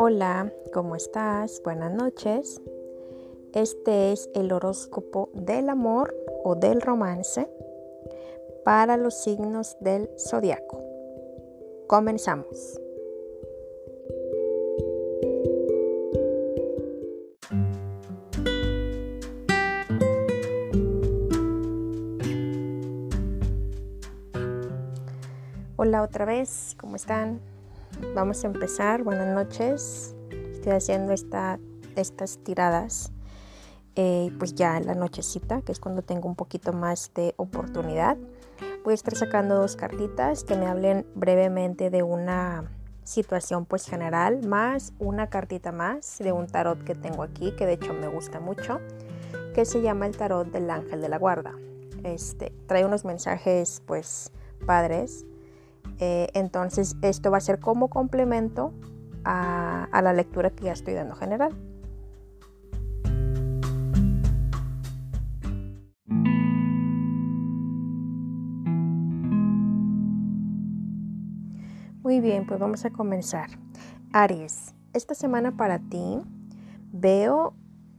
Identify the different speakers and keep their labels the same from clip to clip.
Speaker 1: Hola, ¿cómo estás? Buenas noches. Este es el horóscopo del amor o del romance para los signos del zodiaco. Comenzamos. Hola otra vez, ¿cómo están? Vamos a empezar. Buenas noches. Estoy haciendo esta, estas tiradas. Eh, pues ya en la nochecita, que es cuando tengo un poquito más de oportunidad. Voy a estar sacando dos cartitas que me hablen brevemente de una situación pues general, más una cartita más de un tarot que tengo aquí, que de hecho me gusta mucho, que se llama el tarot del ángel de la guarda. Este, trae unos mensajes pues padres eh, entonces esto va a ser como complemento a, a la lectura que ya estoy dando general. Muy bien, pues vamos a comenzar. Aries, esta semana para ti veo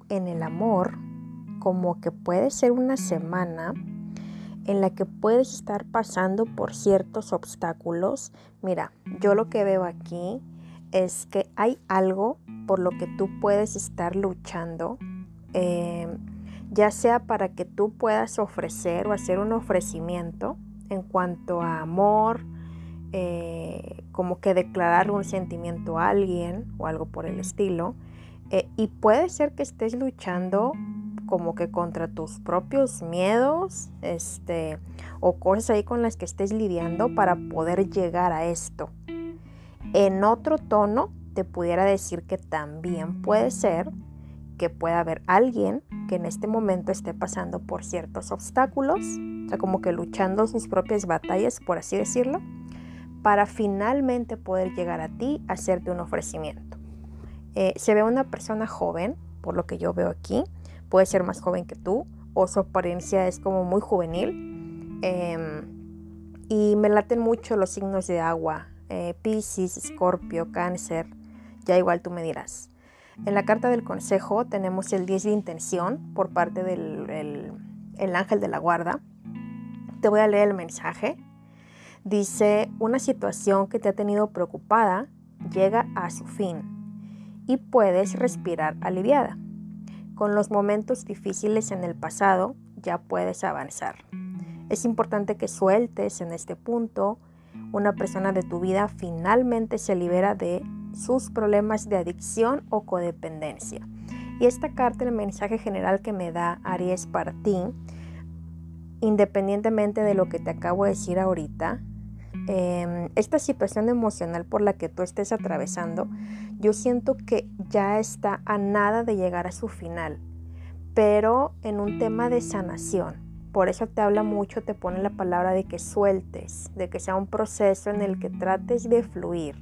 Speaker 1: en el amor como que puede ser una semana en la que puedes estar pasando por ciertos obstáculos. Mira, yo lo que veo aquí es que hay algo por lo que tú puedes estar luchando, em, ya sea para que tú puedas ofrecer o hacer un ofrecimiento en cuanto a amor, eh, como que declarar un sentimiento a alguien o algo por el estilo. Eh, y puede ser que estés luchando como que contra tus propios miedos, este, o cosas ahí con las que estés lidiando para poder llegar a esto. En otro tono, te pudiera decir que también puede ser que pueda haber alguien que en este momento esté pasando por ciertos obstáculos, o sea, como que luchando sus propias batallas, por así decirlo, para finalmente poder llegar a ti hacerte un ofrecimiento. Eh, se ve una persona joven, por lo que yo veo aquí, puede ser más joven que tú o su apariencia es como muy juvenil. Em, y me laten mucho los signos de agua, eh, Pisces, Escorpio, Cáncer, ya igual tú me dirás. En la carta del consejo tenemos el 10 de intención por parte del el ángel de la guarda. Te voy a leer el mensaje. Dice, una situación que te ha tenido preocupada llega a su fin y puedes respirar aliviada. Con los momentos difíciles en el pasado ya puedes avanzar. Es importante que sueltes en este punto. Una persona de tu vida finalmente se libera de sus problemas de adicción o codependencia. Y esta carta, el mensaje general que me da Aries para ti, independientemente de lo que te acabo de decir ahorita, em, esta situación emocional por la que tú estés atravesando yo siento que ya está a nada de llegar a su final, pero en un tema de sanación. Por eso te habla mucho, te pone la palabra de que sueltes, de que sea un proceso en el que trates de fluir.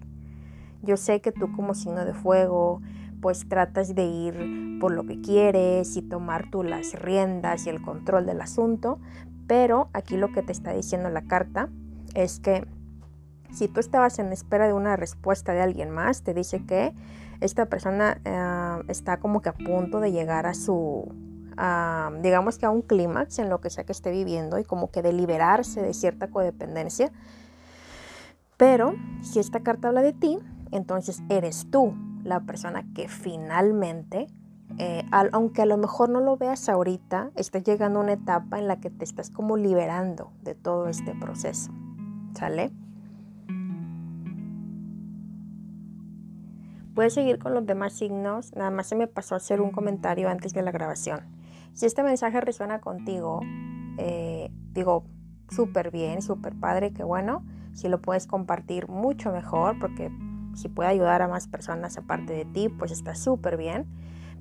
Speaker 1: Yo sé que tú como signo de fuego, pues tratas de ir por lo que quieres y tomar tú las riendas y el control del asunto, pero aquí lo que te está diciendo la carta es que si tú estabas en espera de una respuesta de alguien más, te dice que esta persona eh, está como que a punto de llegar a su, digamos que a un clímax en lo que sea que esté viviendo y como que de liberarse de cierta codependencia. Pero si esta carta habla de ti, entonces eres tú la persona que finalmente, eh, aunque a lo mejor no lo veas ahorita, está llegando a una etapa en la que te estás como liberando de todo este proceso. ¿Sale? Puedes seguir con los demás signos, nada más se me pasó a hacer un comentario antes de la grabación. Si este mensaje resuena contigo, eh, digo, súper bien, súper padre, qué bueno. Si lo puedes compartir mucho mejor, porque si puede ayudar a más personas aparte de ti, pues está súper bien.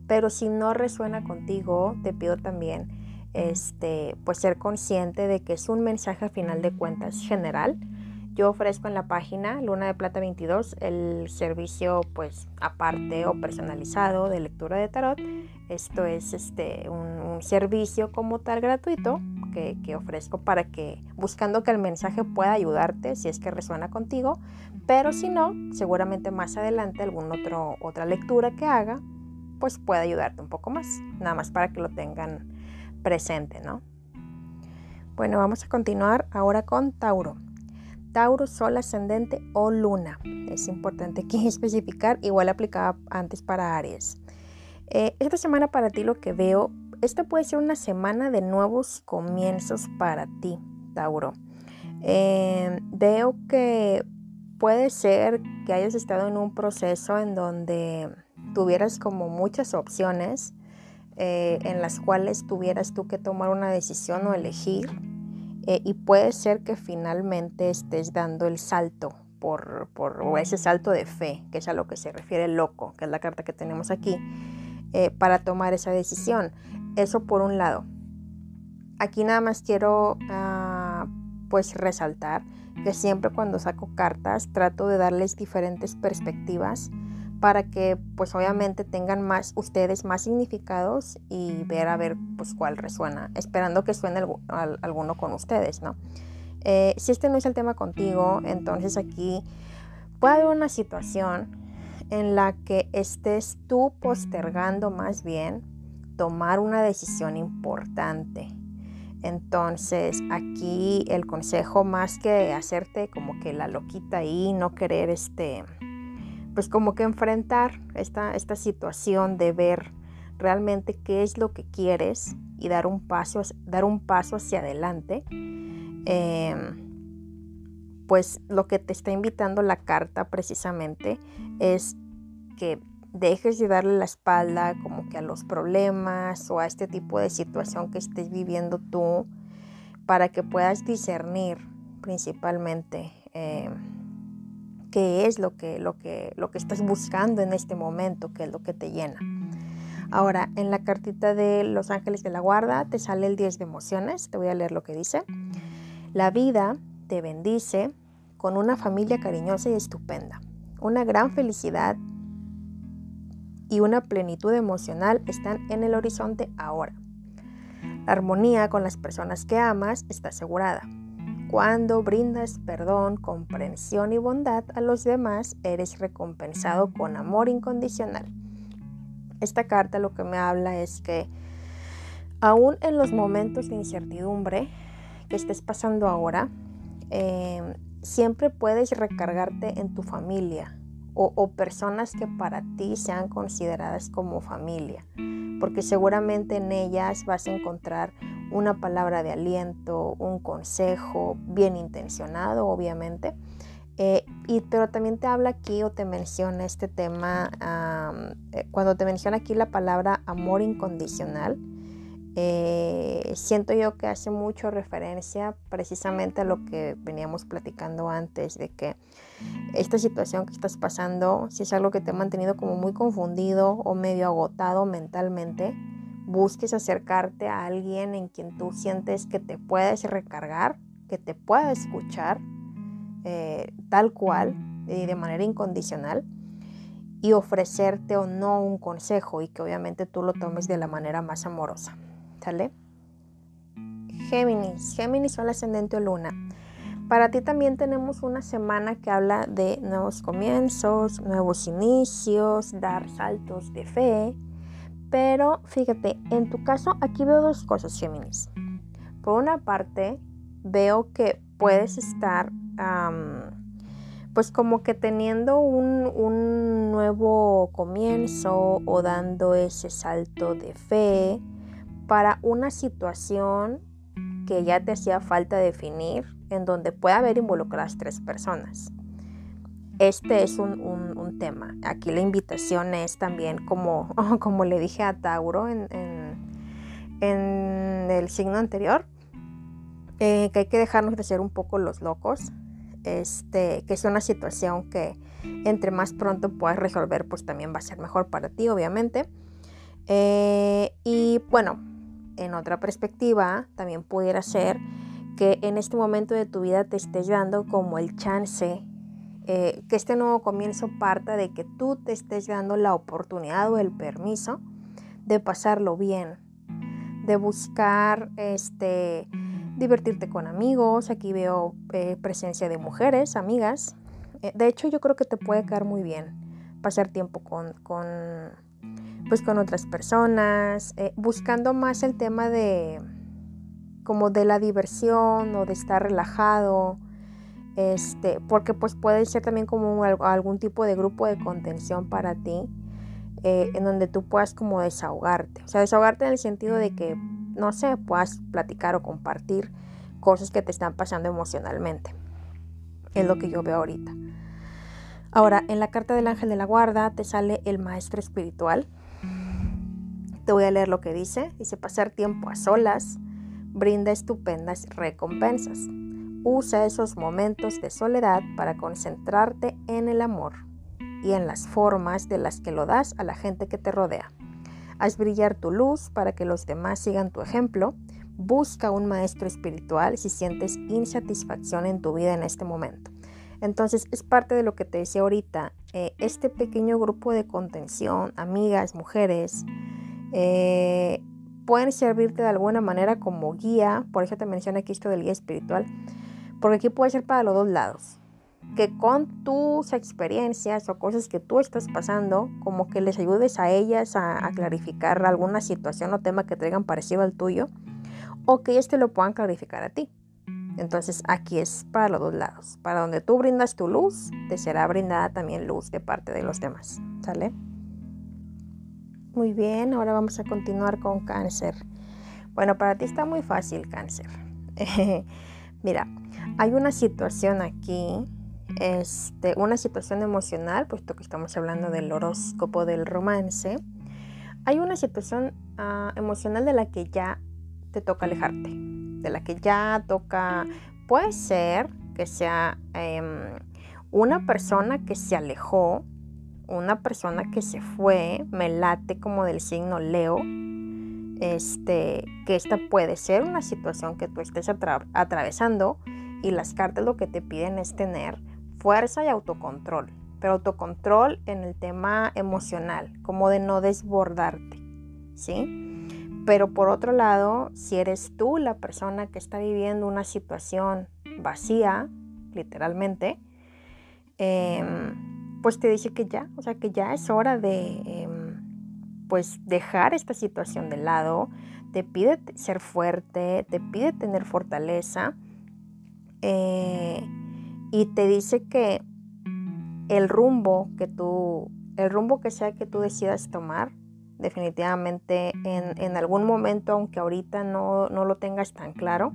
Speaker 1: Pero si no resuena contigo, te pido también este, pues ser consciente de que es un mensaje a final de cuentas general yo ofrezco en la página Luna de Plata 22 el servicio pues aparte o personalizado de lectura de tarot. Esto es este, un, servicio como tal gratuito que, ofrezco para que, buscando que el mensaje pueda ayudarte si es que resuena contigo, pero si no, seguramente más adelante alguna otra lectura que haga, pues puede ayudarte un poco más, nada más para que lo tengan presente, ¿no? Bueno, vamos a continuar ahora con Tauro. Tauro, Sol ascendente o Luna. Es importante aquí especificar, igual aplicaba antes para Aries. Eh, esta semana para ti lo que veo, esta puede ser una semana de nuevos comienzos para ti, Tauro. Eh, veo que puede ser que hayas estado en un proceso en donde tuvieras como muchas opciones eh, en las cuales tuvieras tú que tomar una decisión o elegir y puede ser que finalmente estés dando el salto por, por ese salto de fe, que es a lo que se refiere el loco, que es la carta que tenemos aquí. Eh, para tomar esa decisión. Eso por un lado. Aquí nada más quiero ah, pues resaltar que siempre cuando saco cartas trato de darles diferentes perspectivas para que pues obviamente tengan más ustedes más significados y ver a ver pues cuál resuena, esperando que suene alguno con ustedes, ¿no? Eh, si este no es el tema contigo, entonces aquí puede haber una situación en la que estés tú postergando más bien tomar una decisión importante. Entonces aquí el consejo más que hacerte como que la loquita ahí, no querer este, pues como que enfrentar esta, esta situación de ver realmente qué es lo que quieres y dar un paso, dar un paso hacia adelante. Em, pues lo que te está invitando la carta precisamente es que dejes de darle la espalda como que a los problemas o a este tipo de situación que estés viviendo tú para que puedas discernir principalmente eh, qué es lo que, lo, que, lo que estás buscando en este momento, qué es lo que te llena. Ahora, en la cartita de Los Ángeles de la Guarda te sale el 10 de emociones. Te voy a leer lo que dice. La vida te bendice con una familia cariñosa y estupenda, una gran felicidad y una plenitud emocional están en el horizonte ahora. La armonía con las personas que amas está asegurada. Cuando brindas perdón, comprensión y bondad a los demás, eres recompensado con amor incondicional. Esta carta lo que me habla es que aún en los momentos de incertidumbre que estés pasando ahora, eh, siempre puedes recargarte en tu familia o, o, personas que para ti sean consideradas como familia, porque seguramente en ellas vas a encontrar una palabra de aliento, un consejo bien intencionado, obviamente. Eh, y, pero también te habla aquí o te menciona este tema, eh, cuando te menciona aquí la palabra amor incondicional, eh, siento yo que hace mucho referencia precisamente a lo que veníamos platicando antes, de que esta situación que estás pasando, si es algo que te ha mantenido como muy confundido o medio agotado mentalmente, busques acercarte a alguien en quien tú sientes que te puedes recargar, que te pueda escuchar eh, tal cual y de manera incondicional y ofrecerte o no un consejo y que obviamente tú lo tomes de la manera más amorosa. Géminis, Géminis son ascendente o luna. Para ti también tenemos una semana que habla de nuevos comienzos, nuevos inicios, dar saltos de fe. Pero fíjate, en tu caso aquí veo dos cosas, Géminis. Por una parte, veo que puedes estar pues como que teniendo un, un nuevo comienzo o dando ese salto de fe para una situación que ya te hacía falta definir, en donde puede haber involucradas tres personas. Este es un, tema. Aquí la invitación es también, como, como le dije a Tauro en, el signo anterior, eh, que hay que dejarnos de ser un poco los locos. Este, que es una situación que entre más pronto puedas resolver, pues también va a ser mejor para ti, obviamente. Eh, y bueno, en otra perspectiva, también pudiera ser que en este momento de tu vida te estés dando como el chance, eh, que este nuevo comienzo parta de que tú te estés dando la oportunidad o el permiso de pasarlo bien, de buscar este, divertirte con amigos, aquí veo eh, presencia de mujeres, amigas. Eh, de hecho, yo creo que te puede caer muy bien pasar tiempo con, con pues, con otras personas, buscando más el tema de como de la diversión o de estar relajado, este, porque pues puede ser también como algún tipo de grupo de contención para ti, en donde tú puedas como desahogarte, o sea, desahogarte en el sentido de que no sé, puedas platicar o compartir cosas que te están pasando emocionalmente. Es lo que yo veo ahorita. Ahora, en la carta del ángel de la guarda te sale el maestro espiritual. Te voy a leer lo que dice. Dice, pasar tiempo a solas brinda estupendas recompensas. Usa esos momentos de soledad para concentrarte en el amor y en las formas de las que lo das a la gente que te rodea. Haz brillar tu luz para que los demás sigan tu ejemplo. Busca un maestro espiritual si sientes insatisfacción en tu vida en este momento. Entonces es parte de lo que te decía ahorita. Eh, este pequeño grupo de contención, amigas, mujeres, eh, pueden servirte de alguna manera como guía. Por eso te mencioné aquí esto del guía espiritual. Porque aquí puede ser para los dos lados que con tus experiencias o cosas que tú estás pasando, como que les ayudes a ellas a, clarificar alguna situación o tema que traigan parecido al tuyo, o que ellos te lo puedan clarificar a ti. Entonces aquí es para los dos lados. Para donde tú brindas tu luz, te será brindada también luz de parte de los demás. ¿Sale? Muy bien, ahora vamos a continuar con cáncer. Bueno, para ti está muy fácil cáncer. Mira, hay una situación aquí este, una situación emocional, puesto que estamos hablando del horóscopo del romance, hay una situación ah, emocional de la que ya te toca alejarte, de la que ya toca, puede ser que sea em, una persona que se alejó, una persona que se fue, me late como del signo Leo, este, que esta puede ser una situación que tú estés atravesando y las cartas lo que te piden es tener fuerza y autocontrol, pero autocontrol en el tema emocional, como de no desbordarte, ¿sí? Pero por otro lado, si eres tú la persona que está viviendo una situación vacía, literalmente, em, pues te dice que ya, o sea, que ya es hora de, em, pues, dejar esta situación de lado, te pide ser fuerte, te pide tener fortaleza, eh, y te dice que el rumbo que tú, el rumbo que sea que tú decidas tomar, definitivamente en, algún momento, aunque ahorita no, no, lo tengas tan claro,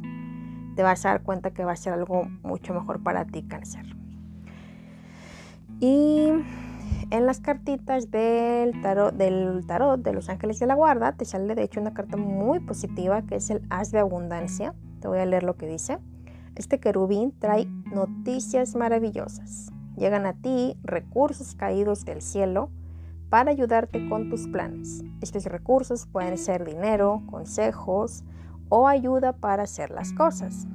Speaker 1: te vas a dar cuenta que va a ser algo mucho mejor para ti, cáncer. Y en las cartitas del tarot, del tarot de los ángeles de la guarda, te sale de hecho una carta muy positiva que es el as de abundancia. Te voy a leer lo que dice. Este querubín trae noticias maravillosas. Llegan a ti recursos caídos del cielo para ayudarte con tus planes. Estos recursos pueden ser dinero, consejos o ayuda para hacer las cosas.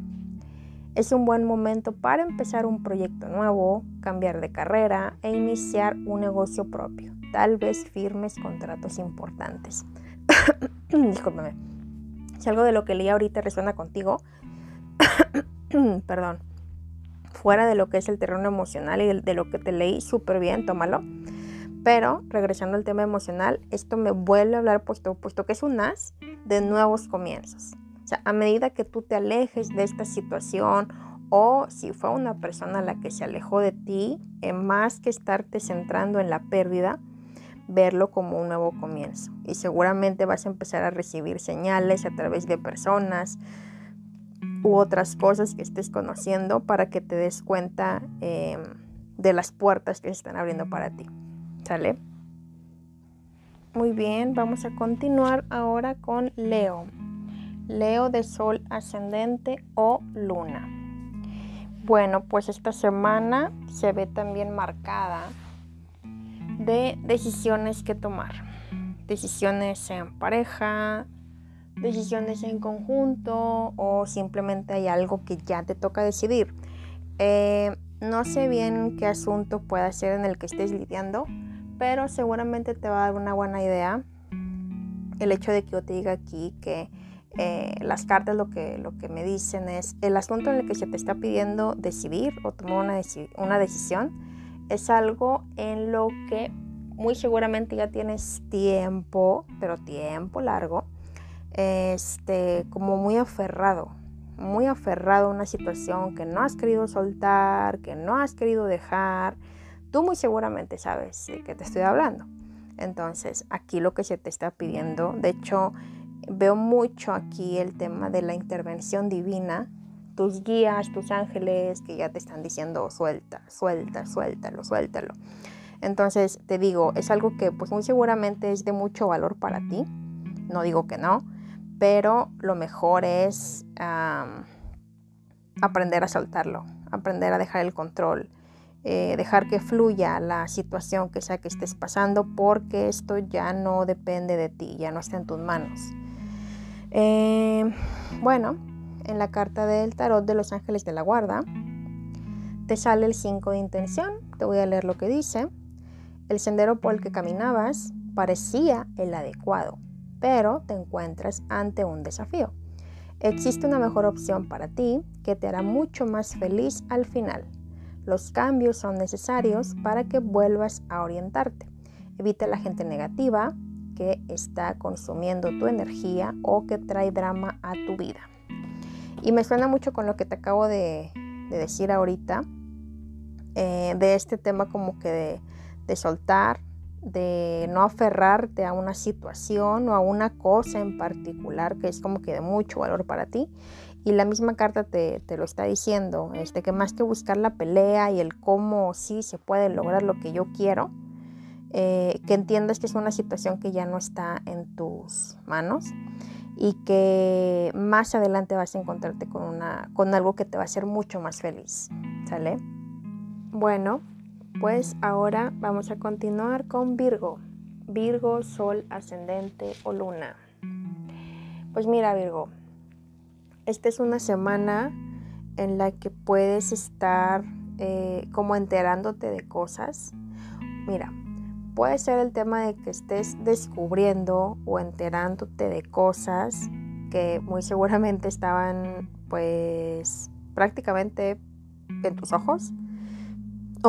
Speaker 1: Es un buen momento para empezar un proyecto nuevo, cambiar de carrera e iniciar un negocio propio. Tal vez firmes contratos importantes. Discúlpame. Si algo de lo que leí ahorita resuena contigo, perdón, fuera de lo que es el terreno emocional y de, lo que te leí súper bien, tómalo. Pero regresando al tema emocional, esto me vuelve a hablar puesto, que es un as de nuevos comienzos. O sea, a medida que tú te alejes de esta situación o si fue una persona la que se alejó de ti, en más que estarte centrando en la pérdida, verlo como un nuevo comienzo. Y seguramente vas a empezar a recibir señales a través de personas, u otras cosas que estés conociendo para que te des cuenta em, de las puertas que se están abriendo para ti. ¿Sale? Muy bien, vamos a continuar ahora con Leo. Leo de Sol ascendente o Luna. Bueno, pues esta semana se ve también marcada de decisiones que tomar. Decisiones en pareja, decisiones en conjunto o simplemente hay algo que ya te toca decidir. Eh, no sé bien qué asunto pueda ser en el que estés lidiando, pero seguramente te va a dar una buena idea el hecho de que yo te diga aquí que eh, las cartas lo que, lo que me dicen es el asunto en el que se te está pidiendo decidir o tomar una, una decisión es algo en lo que muy seguramente ya tienes tiempo, pero tiempo largo, este, como muy aferrado, muy aferrado a una situación que no has querido soltar, que no has querido dejar. Tú muy seguramente sabes de qué te estoy hablando. Entonces, aquí lo que se te está pidiendo, de hecho, veo mucho aquí el tema de la intervención divina, tus guías, tus ángeles que ya te están diciendo suelta, suelta, suéltalo, suéltalo. Entonces, te digo, es algo que pues muy seguramente es de mucho valor para ti. No digo que no, pero lo mejor es aprender a soltarlo, aprender a dejar el control, eh, dejar que fluya la situación que sea que estés pasando, porque esto ya no depende de ti, ya no está en tus manos. Eh, bueno, en la carta del tarot de los ángeles de la guarda, te sale el 5 de intención. Te voy a leer lo que dice. El sendero por el que caminabas parecía el adecuado, pero te encuentras ante un desafío. Existe una mejor opción para ti que te hará mucho más feliz al final. Los cambios son necesarios para que vuelvas a orientarte. Evita la gente negativa que está consumiendo tu energía o que trae drama a tu vida. Y me suena mucho con lo que te acabo de, decir ahorita, eh, de este tema como que de de soltar, de no aferrarte a una situación o a una cosa en particular que es como que de mucho valor para ti. Y la misma carta te, lo está diciendo, este, que más que buscar la pelea y el cómo sí se puede lograr lo que yo quiero, eh, que entiendas que es una situación que ya no está en tus manos y que más adelante vas a encontrarte con, una, con algo que te va a hacer mucho más feliz. ¿Sale? Bueno, pues ahora vamos a continuar con Virgo. Virgo, Sol, Ascendente o Luna. Pues mira Virgo, esta es una semana en la que puedes estar eh, como enterándote de cosas. Mira, puede ser el tema de que estés descubriendo o enterándote de cosas que muy seguramente estaban pues prácticamente en tus ojos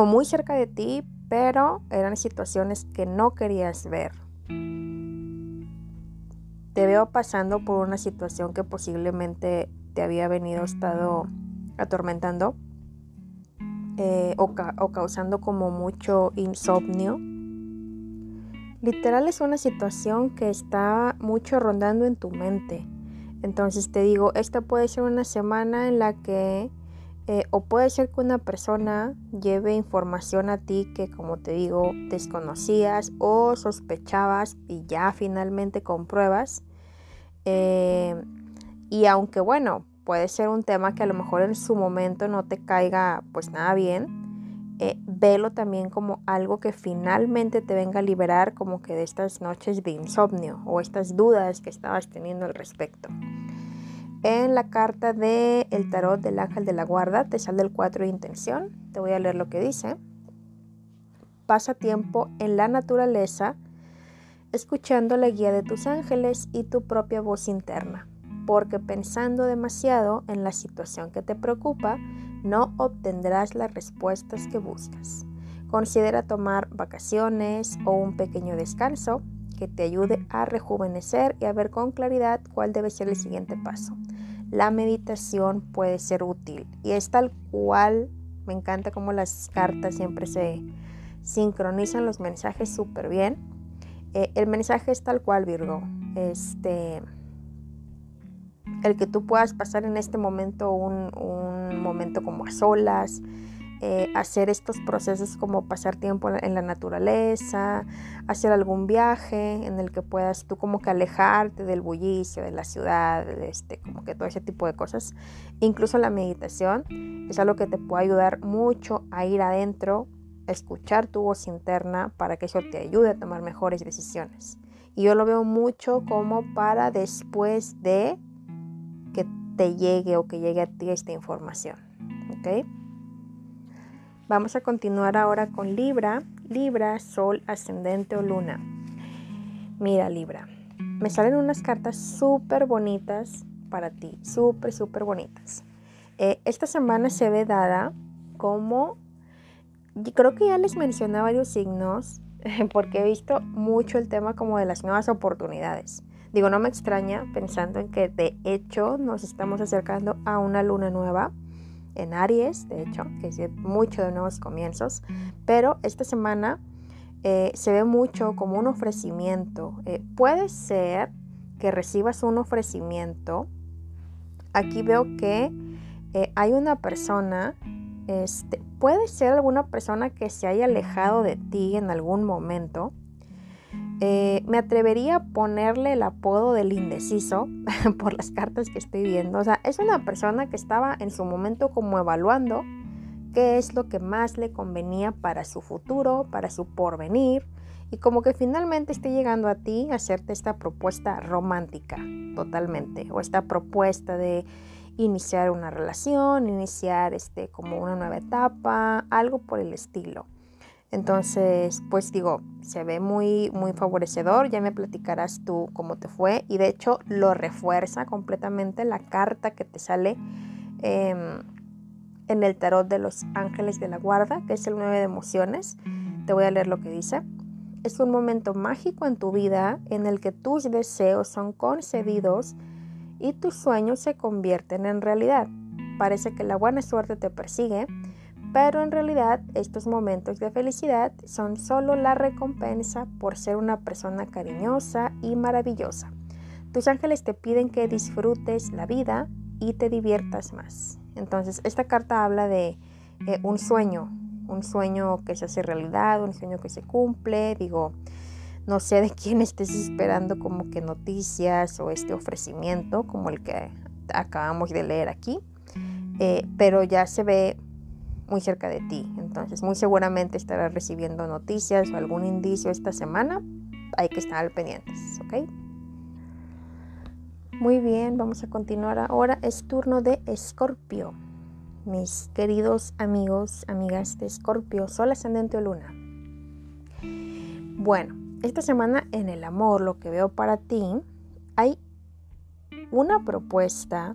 Speaker 1: muy cerca de ti, pero eran situaciones que no querías ver. Te veo pasando por una situación que posiblemente te había venido estado atormentando eh, o, o causando como mucho insomnio. Literal es una situación que está mucho rondando en tu mente. Entonces te digo, esta puede ser una semana en la que eh, o puede ser que una persona lleve información a ti que, como te digo, desconocías o sospechabas y ya finalmente compruebas. Eh, y aunque bueno, puede ser un tema que a lo mejor en su momento no te caiga pues nada bien, eh, velo también como algo que finalmente te venga a liberar como que de estas noches de insomnio o estas dudas que estabas teniendo al respecto. En la carta del el tarot del ángel de la guarda te sale el 4 de intención. Te voy a leer lo que dice. Pasa tiempo en la naturaleza escuchando la guía de tus ángeles y tu propia voz interna, porque pensando demasiado en la situación que te preocupa, no obtendrás las respuestas que buscas. Considera tomar vacaciones o un pequeño descanso que te ayude a rejuvenecer y a ver con claridad cuál debe ser el siguiente paso. La meditación puede ser útil y es tal cual, me encanta cómo las cartas siempre se sincronizan los mensajes súper bien. Eh, el mensaje es tal cual, Virgo. Este, el que tú puedas pasar en este momento un, un momento como a solas, eh, hacer estos procesos como pasar tiempo en la naturaleza, hacer algún viaje en el que puedas tú como que alejarte del bullicio, de la ciudad, este, como que todo ese tipo de cosas. Incluso la meditación es algo que te puede ayudar mucho a ir adentro, a escuchar tu voz interna para que eso te ayude a tomar mejores decisiones. Y yo lo veo mucho como para después de que te llegue o que llegue a ti esta información. ¿Ok? Vamos a continuar ahora con Libra. Libra, Sol, Ascendente o Luna. Mira Libra, me salen unas cartas súper bonitas para ti, súper, súper bonitas. Eh, esta semana se ve dada como, creo que ya les mencioné varios signos, porque he visto mucho el tema como de las nuevas oportunidades. Digo, no me extraña pensando en que de hecho nos estamos acercando a una luna nueva en Aries, de hecho, que es mucho de nuevos comienzos, pero esta semana eh, se ve mucho como un ofrecimiento. Eh, puede ser que recibas un ofrecimiento. Aquí veo que eh, hay una persona, este, puede ser alguna persona que se haya alejado de ti en algún momento. Me atrevería a ponerle el apodo del indeciso por las cartas que estoy viendo. O sea, es una persona que estaba en su momento como evaluando qué es lo que más le convenía para su futuro, para su porvenir, y como que finalmente esté llegando a ti a hacerte esta propuesta romántica totalmente, o esta propuesta de iniciar una relación, iniciar este como una nueva etapa, algo por el estilo. Entonces, pues digo, se ve muy, muy favorecedor. Ya me platicarás tú cómo te fue. Y de hecho, lo refuerza completamente la carta que te sale em, en el tarot de los ángeles de la guarda, que es el 9 de emociones. Te voy a leer lo que dice. Es un momento mágico en tu vida en el que tus deseos son concedidos y tus sueños se convierten en realidad. Parece que la buena suerte te persigue, pero en realidad estos momentos de felicidad son solo la recompensa por ser una persona cariñosa y maravillosa. Tus ángeles te piden que disfrutes la vida y te diviertas más. Entonces, esta carta habla de eh, un sueño, un sueño que se hace realidad, un sueño que se cumple. Digo, no sé de quién estés esperando como que noticias o este ofrecimiento como el que acabamos de leer aquí, eh, pero ya se ve muy cerca de ti. Entonces, muy seguramente estarás recibiendo noticias o algún indicio esta semana. Hay que estar pendientes, ¿ok? Muy bien, vamos a continuar ahora. Es turno de Escorpio. Mis queridos amigos, amigas de Escorpio, Sol ascendente o luna. Bueno, esta semana en el amor, lo que veo para ti, hay una propuesta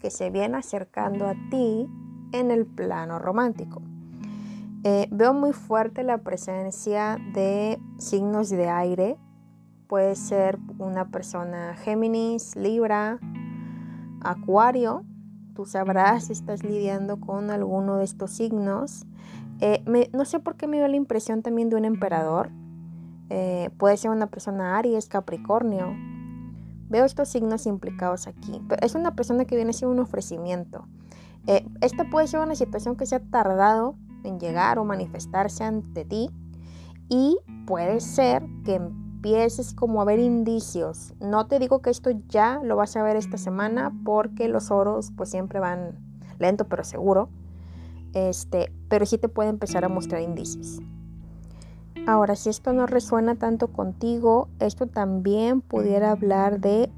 Speaker 1: que se viene acercando a ti en el plano romántico. Eh, veo muy fuerte la presencia de signos de aire Puede ser una persona Géminis, Libra, Acuario. Tú sabrás si estás lidiando con alguno de estos signos. Eh, no sé por qué me dio la impresión también de un emperador. Eh, puede ser una persona Aries, Capricornio. Veo estos signos implicados aquí. Pero es una persona que viene siendo un ofrecimiento. Eh, esta puede ser una situación que se ha tardado en llegar o manifestarse ante ti. Y puede ser que empieces como a ver indicios. No te digo que esto ya lo vas a ver esta semana porque los oros pues siempre van lento pero seguro. Este, pero sí te puede empezar a mostrar indicios. Ahora, si esto no resuena tanto contigo, esto también pudiera hablar de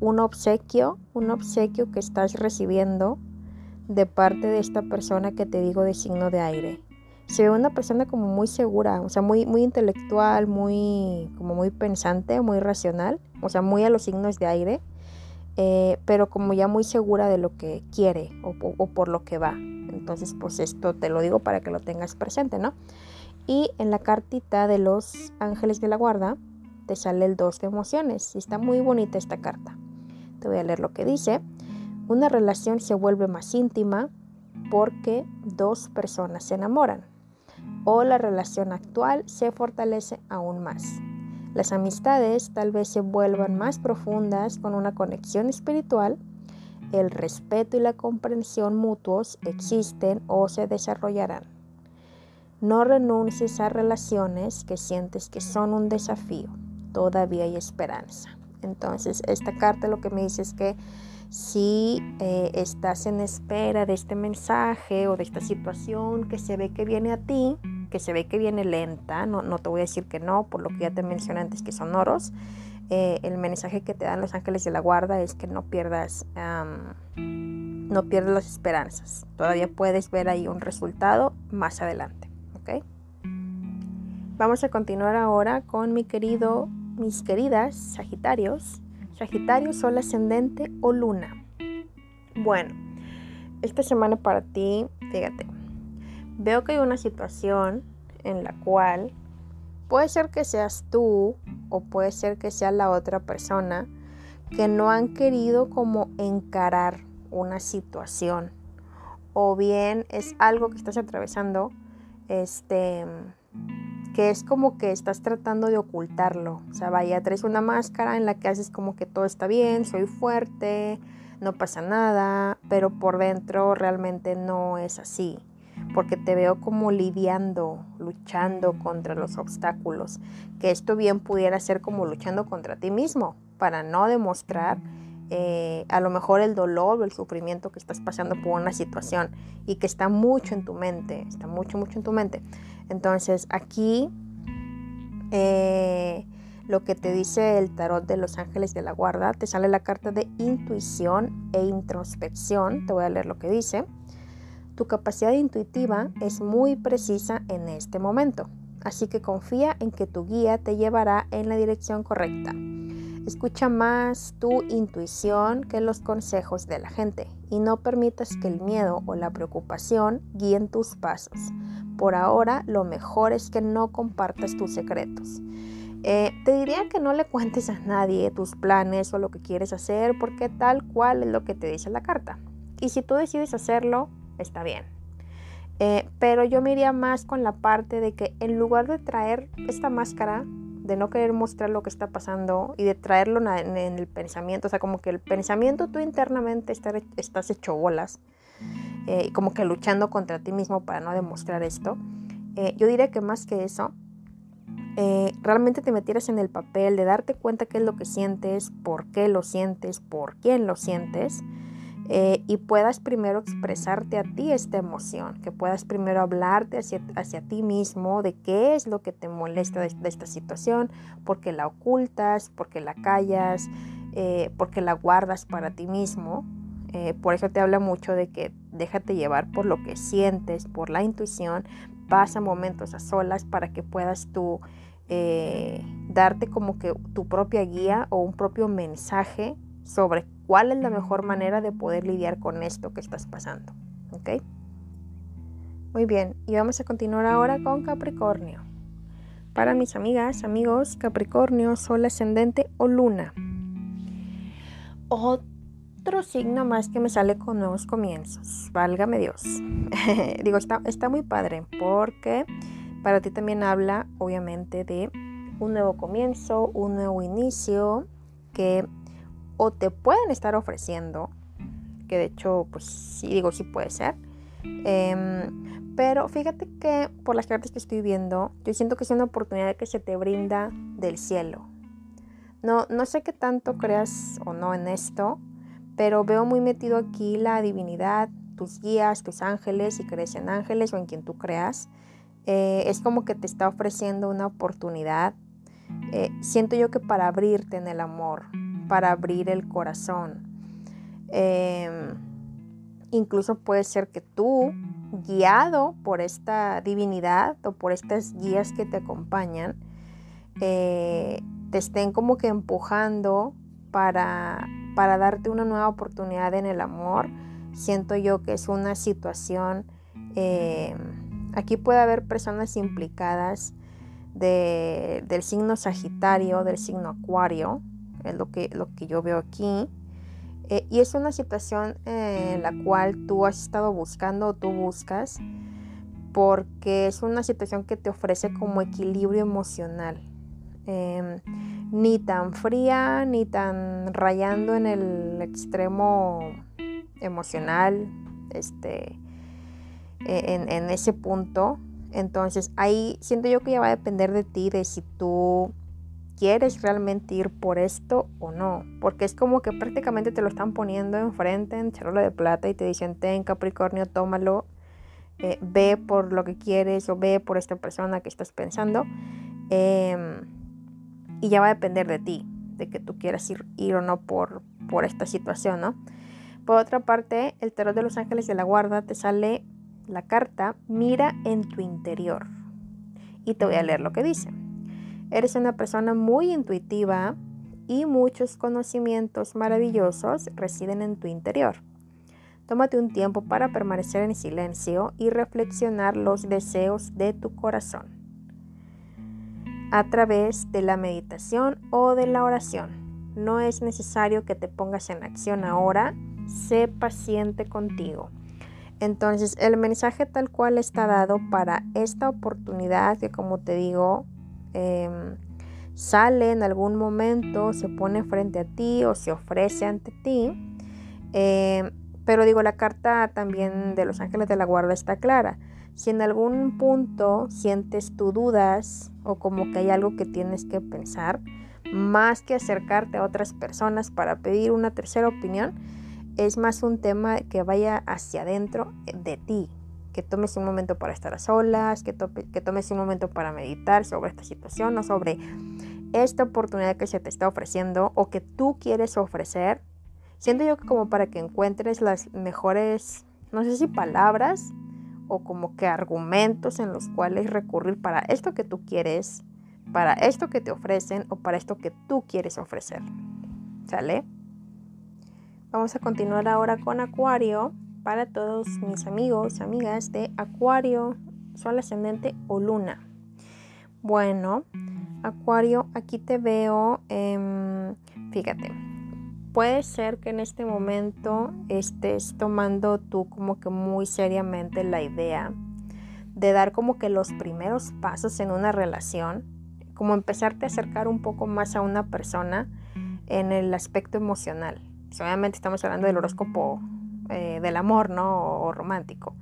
Speaker 1: un obsequio, un obsequio que estás recibiendo de parte de esta persona que te digo de signo de aire se ve una persona como muy segura, o sea, muy, muy intelectual, muy, como muy pensante, muy racional, o sea, muy a los signos de aire, eh, pero como ya muy segura de lo que quiere o, o, por lo que va. Entonces, pues esto te lo digo para que lo tengas presente, ¿no? Y en la cartita de los ángeles de la guarda te sale el dos de emociones y está muy bonita esta carta. Te voy a leer lo que dice. Una relación se vuelve más íntima porque dos personas se enamoran o la relación actual se fortalece aún más. Las amistades tal vez se vuelvan más profundas con una conexión espiritual. El respeto y la comprensión mutuos existen o se desarrollarán. No renuncies a relaciones que sientes que son un desafío. Todavía hay esperanza. Entonces, esta carta lo que me dice es que si eh, estás en espera de este mensaje o de esta situación que se ve que viene a ti, que se ve que viene lenta, no, no te voy a decir que no, por lo que ya te mencioné antes que son oros, eh, el mensaje que te dan los ángeles de la guarda es que no pierdas, no pierdas las esperanzas. Todavía puedes ver ahí un resultado más adelante. Vamos a continuar ahora con mi querido mis queridas Sagitarios, Sagitario, Sol ascendente o Luna. Bueno, esta semana para ti, fíjate, veo que hay una situación en la cual puede ser que seas tú o puede ser que sea la otra persona que no han querido como encarar una situación o bien es algo que estás atravesando este que es como que estás tratando de ocultarlo. O sea, vaya, traes una máscara en la que haces como que todo está bien, soy fuerte, no pasa nada, pero por dentro realmente no es así, porque te veo como lidiando, luchando contra los obstáculos, que esto bien pudiera ser como luchando contra ti mismo, para no demostrar eh, a lo mejor el dolor o el sufrimiento que estás pasando por una situación y que está mucho en tu mente, está mucho, mucho en tu mente. Entonces aquí eh, lo que te dice el tarot de los ángeles de la guarda, te sale la carta de intuición e introspección, te voy a leer lo que dice. Tu capacidad intuitiva es muy precisa en este momento, así que confía en que tu guía te llevará en la dirección correcta. Escucha más tu intuición que los consejos de la gente y no permitas que el miedo o la preocupación guíen tus pasos. Por ahora, lo mejor es que no compartas tus secretos. Eh, te diría que no le cuentes a nadie tus planes o lo que quieres hacer porque tal cual es lo que te dice la carta. Y si tú decides hacerlo, está bien. Eh, pero yo me iría más con la parte de que en lugar de traer esta máscara de no querer mostrar lo que está pasando y de traerlo en el pensamiento, o sea, como que el pensamiento tú internamente estás hecho bolas, eh, como que luchando contra ti mismo para no demostrar esto. Eh, yo diría que más que eso, eh, realmente te metieras en el papel de darte cuenta qué es lo que sientes, por qué lo sientes, por quién lo sientes eh, y puedas primero expresarte a ti esta emoción, que puedas primero hablarte hacia, hacia ti mismo de qué es lo que te molesta de, esta situación, porque la ocultas, porque la callas, eh, porque la guardas para ti mismo. Eh, por eso te habla mucho de que déjate llevar por lo que sientes, por la intuición, pasa momentos a solas para que puedas tú darte como que tu propia guía o un propio mensaje sobre cuál es la mejor manera de poder lidiar con esto que estás pasando. ¿Ok? Muy bien, y vamos a continuar ahora con Capricornio. Para mis amigas, amigos, Capricornio, Sol ascendente o Luna. Otro signo más que me sale con nuevos comienzos. Válgame Dios. Digo, está, está muy padre porque para ti también habla, obviamente, de un nuevo comienzo, un nuevo inicio que o te pueden estar ofreciendo, que de hecho, pues sí, digo, sí puede ser. Em, pero fíjate que por las cartas que estoy viendo, yo siento que es una oportunidad que se te brinda del cielo. No, no sé qué tanto creas o no en esto, pero veo muy metido aquí la divinidad, tus guías, tus ángeles, si crees en ángeles o en quien tú creas. Eh, es como que te está ofreciendo una oportunidad. Eh, siento yo que para abrirte en el amor, para abrir el corazón. Em, incluso puede ser que tú, guiado por esta divinidad o por estas guías que te acompañan, eh, te estén como que empujando para, para darte una nueva oportunidad en el amor. Siento yo que es una situación, em, aquí puede haber personas implicadas del signo Sagitario, del signo Acuario, es lo que, lo que yo veo aquí. Eh, y es una situación en la cual tú has estado buscando o tú buscas porque es una situación que te ofrece como equilibrio emocional. Em, ni tan fría, ni tan rayando en el extremo emocional, este, en ese punto. Entonces ahí siento yo que ya va a depender de ti, de si tú quieres realmente ir por esto o no. Porque es como que prácticamente te lo están poniendo enfrente en charola de plata y te dicen, ten Capricornio, tómalo, eh, ve por lo que quieres o ve por esta persona que estás pensando. Em, y ya va a depender de ti, de que tú quieras ir, ir o no por, por esta situación, ¿no? Por otra parte, el tarot de los ángeles de la guarda te sale la carta, mira en tu interior. Y te voy a leer lo que dice. Eres una persona muy intuitiva y muchos conocimientos maravillosos residen en tu interior. Tómate un tiempo para permanecer en silencio y reflexionar los deseos de tu corazón a través de la meditación o de la oración. No es necesario que te pongas en acción ahora, sé paciente contigo. Entonces el mensaje tal cual está dado para esta oportunidad que como te digo, em, sale en algún momento, se pone frente a ti o se ofrece ante ti. Em, pero digo, la carta también de los ángeles de la guarda está clara. Si en algún punto sientes tus dudas o como que hay algo que tienes que pensar, más que acercarte a otras personas para pedir una tercera opinión, es más un tema que vaya hacia adentro de ti, que tomes un momento para estar a solas, que, que tomes un momento para meditar sobre esta situación o sobre esta oportunidad que se te está ofreciendo o que tú quieres ofrecer. Siento yo que como para que encuentres las mejores, no sé si palabras o como que argumentos en los cuales recurrir para esto que tú quieres, para esto que te ofrecen o para esto que tú quieres ofrecer. ¿Sale? Vamos a continuar ahora con Acuario para todos mis amigos, amigas de Acuario, Sol ascendente o Luna. Bueno, Acuario, aquí te veo, fíjate, puede ser que en este momento estés tomando tú como que muy seriamente la idea de dar como que los primeros pasos en una relación, como empezarte a acercar un poco más a una persona en el aspecto emocional obviamente estamos hablando del horóscopo eh, del amor, ¿no? O, romántico.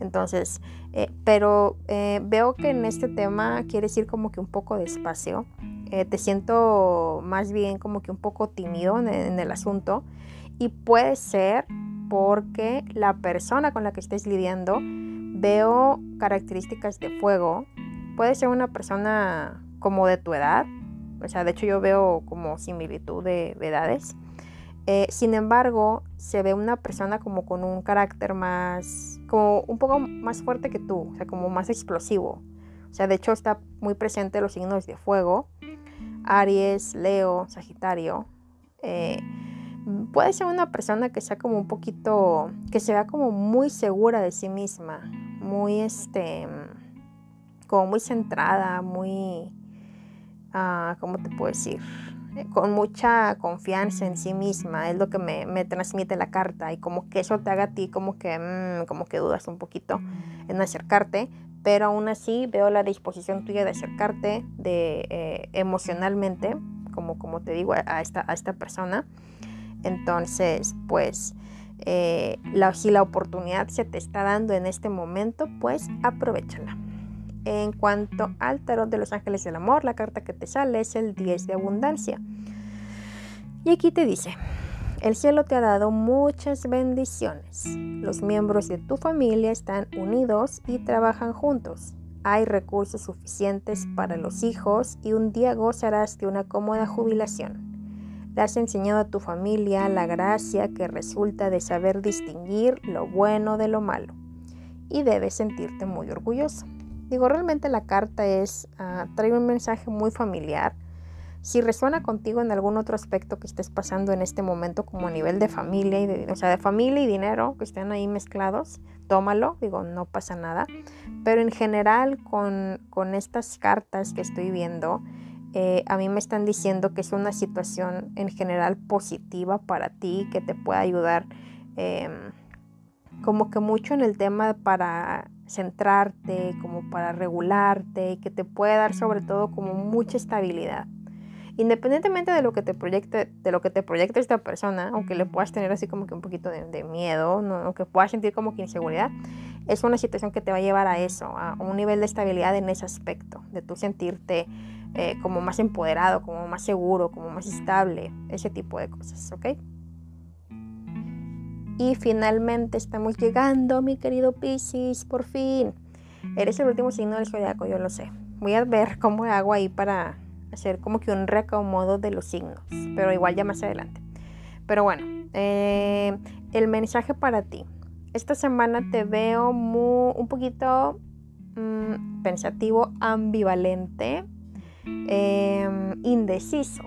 Speaker 1: Entonces, eh, pero eh, veo que en este tema quieres ir como que un poco despacio. te siento más bien como que un poco tímido en, en, el asunto. Y puede ser porque la persona con la que estés lidiando veo características de fuego. Puede ser una persona como de tu edad. O sea, de hecho yo veo como similitud de, de edades. Eh, sin embargo, se ve una persona como con un carácter más, como un poco más fuerte que tú, o sea, como más explosivo. O sea, de hecho está muy presente los signos de fuego, Aries, Leo, Sagitario. Eh, puede ser una persona que sea como un poquito, que se vea como muy segura de sí misma, muy, este, como muy centrada, muy, uh, ¿cómo te puedo decir? Con mucha confianza en sí misma, es lo que me, transmite la carta y como que eso te haga a ti como que, mm, como que dudas un poquito en acercarte, pero aún así veo la disposición tuya de acercarte de, eh, emocionalmente, como, como te digo, a esta, a esta persona. Entonces, pues, eh, la, si la oportunidad se te está dando en este momento, pues aprovechala. En cuanto al tarot de los ángeles del amor, la carta que te sale es el 10 de abundancia. Y aquí te dice, el cielo te ha dado muchas bendiciones. Los miembros de tu familia están unidos y trabajan juntos. Hay recursos suficientes para los hijos y un día gozarás de una cómoda jubilación. Le has enseñado a tu familia la gracia que resulta de saber distinguir lo bueno de lo malo y debes sentirte muy orgulloso. Digo, realmente la carta es, uh, trae un mensaje muy familiar. Si resuena contigo en algún otro aspecto que estés pasando en este momento, como a nivel de familia, y de, o sea, de familia y dinero, que estén ahí mezclados, tómalo, digo, no pasa nada. Pero en general, con, con estas cartas que estoy viendo, eh, a mí me están diciendo que es una situación en general positiva para ti, que te puede ayudar em, como que mucho en el tema para centrarte, como para regularte y que te puede dar sobre todo como mucha estabilidad. Independientemente de lo que te proyecte, de lo que te proyecte esta persona, aunque le puedas tener así como que un poquito de, miedo, ¿no? aunque puedas sentir como que inseguridad, es una situación que te va a llevar a eso, a un nivel de estabilidad en ese aspecto, de tú sentirte eh, como más empoderado, como más seguro, como más estable, ese tipo de cosas, ¿ok? Y finalmente estamos llegando, mi querido Piscis, por fin. Eres el último signo del zodiaco, yo lo sé. Voy a ver cómo hago ahí para hacer como que un reacomodo de los signos, pero igual ya más adelante. Pero bueno, eh, el mensaje para ti. Esta semana te veo muy, un poquito mm, pensativo, ambivalente. Em, indeciso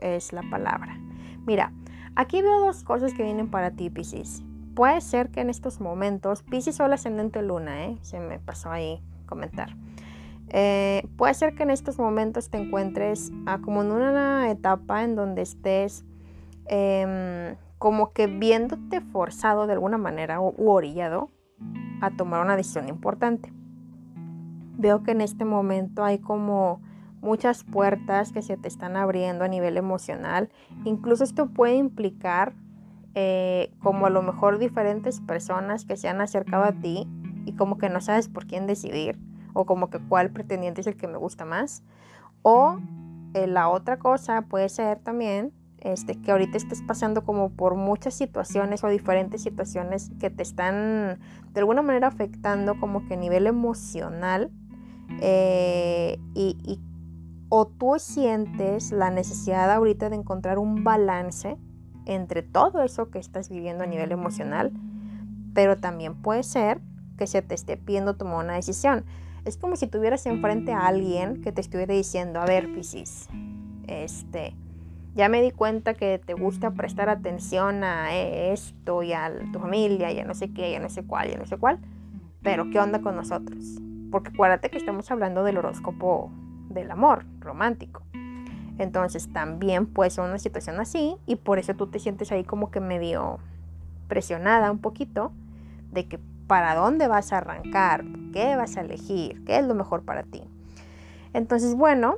Speaker 1: es la palabra. Mira, aquí veo dos cosas que vienen para ti, Pisces. Puede ser que en estos momentos, Pisces o ascendente luna, ¿eh? se me pasó ahí comentar. Eh, puede ser que en estos momentos te encuentres ah, como en una etapa en donde estés em, como que viéndote forzado de alguna manera u orillado a tomar una decisión importante. Veo que en este momento hay como muchas puertas que se te están abriendo a nivel emocional. Incluso esto puede implicar eh, como a lo mejor diferentes personas que se han acercado a ti y como que no sabes por quién decidir o como que cuál pretendiente es el que me gusta más. O eh, la otra cosa puede ser también este, que ahorita estés pasando como por muchas situaciones o diferentes situaciones que te están de alguna manera afectando como que a nivel emocional eh, y, o tú sientes la necesidad ahorita de encontrar un balance entre todo eso que estás viviendo a nivel emocional, pero también puede ser que se te esté pidiendo tomar una decisión. Es como si tuvieras enfrente a alguien que te estuviera diciendo, a ver, Piscis, este, ya me di cuenta que te gusta prestar atención a esto y a tu familia y a no sé qué, y a no sé cuál, y a no sé cuál, pero ¿qué onda con nosotros? Porque acuérdate que estamos hablando del horóscopo del amor romántico. Entonces también puede ser una situación así y por eso tú te sientes ahí como que medio presionada un poquito de que para dónde vas a arrancar, qué vas a elegir, qué es lo mejor para ti. Entonces, bueno,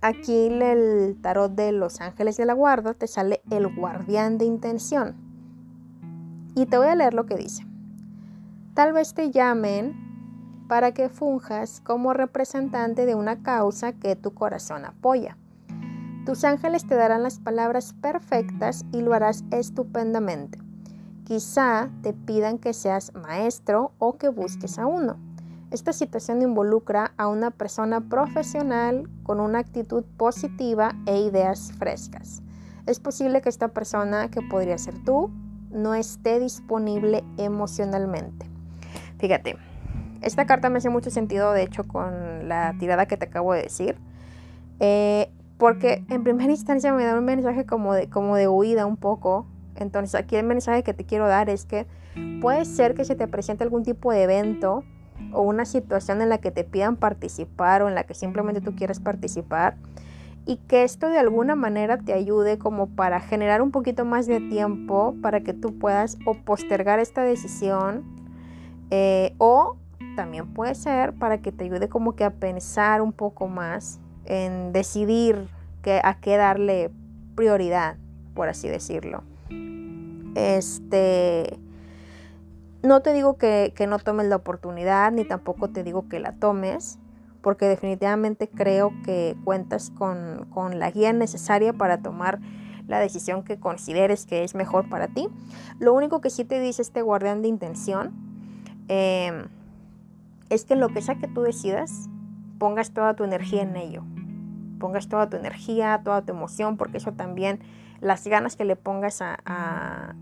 Speaker 1: aquí el tarot de los ángeles de la guarda te sale el guardián de intención. Y te voy a leer lo que dice. Tal vez te llamen para que funjas como representante de una causa que tu corazón apoya. Tus ángeles te darán las palabras perfectas y lo harás estupendamente. Quizá te pidan que seas maestro o que busques a uno. Esta situación involucra a una persona profesional con una actitud positiva e ideas frescas. Es posible que esta persona, que podría ser tú, no esté disponible emocionalmente. Fíjate, esta carta me hace mucho sentido, de hecho, con la tirada que te acabo de decir. Eh, porque en primera instancia me da un mensaje como de, como de huida un poco. Entonces aquí el mensaje que te quiero dar es que puede ser que se te presente algún tipo de evento o una situación en la que te pidan participar o en la que simplemente tú quieres participar y que esto de alguna manera te ayude como para generar un poquito más de tiempo para que tú puedas o postergar esta decisión eh, o también puede ser para que te ayude como que a pensar un poco más en decidir que, a qué darle prioridad, por así decirlo. Este, no te digo que, no tomes la oportunidad, ni tampoco te digo que la tomes, porque definitivamente creo que cuentas con, la guía necesaria para tomar la decisión que consideres que es mejor para ti. Lo único que sí te dice este guardián de intención eh, es que lo que sea que tú decidas, pongas toda tu energía en ello. Pongas toda tu energía, toda tu emoción, porque eso también, las ganas que le pongas a,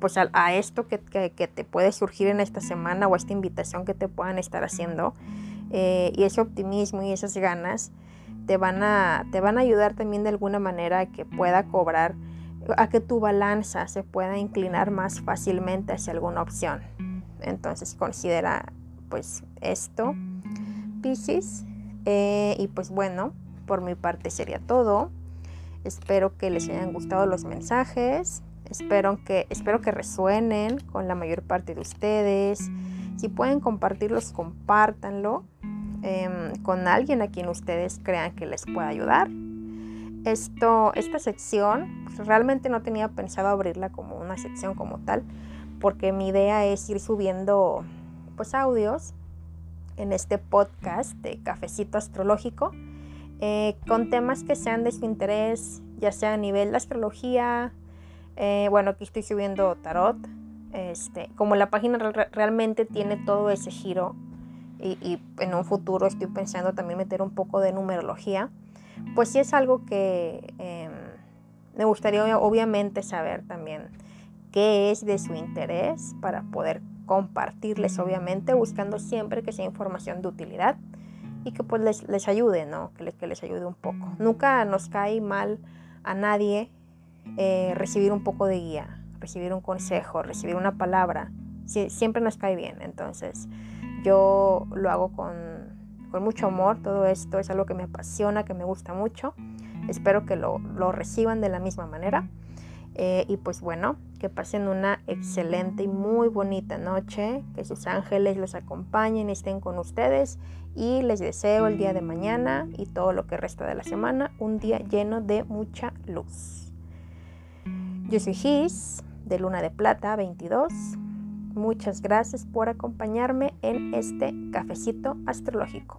Speaker 1: pues a, esto que, te puede surgir en esta semana o a esta invitación que te puedan estar haciendo, eh, y ese optimismo y esas ganas te van, a, te van a ayudar también de alguna manera a que pueda cobrar, a que tu balanza se pueda inclinar más fácilmente hacia alguna opción. Entonces considera pues esto, Pisces. Eh, y pues bueno, por mi parte sería todo. Espero que les hayan gustado los mensajes. Espero que, espero que resuenen con la mayor parte de ustedes. Si pueden compartirlos, compártanlo em, con alguien a quien ustedes crean que les pueda ayudar. Esto, esta sección, pues, realmente no tenía pensado abrirla como una sección como tal, porque mi idea es ir subiendo pues, audios en este podcast de Cafecito Astrológico eh, con temas que sean de su interés, ya sea a nivel de astrología, eh, bueno, aquí estoy subiendo tarot, este, como la página realmente tiene todo ese giro y, en un futuro estoy pensando también meter un poco de numerología, pues sí es algo que em, me gustaría obviamente saber también qué es de su interés para poder compartirles obviamente, buscando siempre que sea información de utilidad y que pues les, les ayude, ¿no? Que, que, les ayude un poco. Nunca nos cae mal a nadie eh, recibir un poco de guía, recibir un consejo, recibir una palabra. siempre nos cae bien. Entonces, yo lo hago con, con, mucho amor. Todo esto es algo que me apasiona, que me gusta mucho. Espero que lo, lo reciban de la misma manera. Eh, y pues bueno, que pasen una excelente y muy bonita noche, que sus ángeles los acompañen estén con ustedes y les deseo el día de mañana y todo lo que resta de la semana un día lleno de mucha luz. Yo soy Gis de Luna de Plata 22. Muchas gracias por acompañarme en este cafecito astrológico.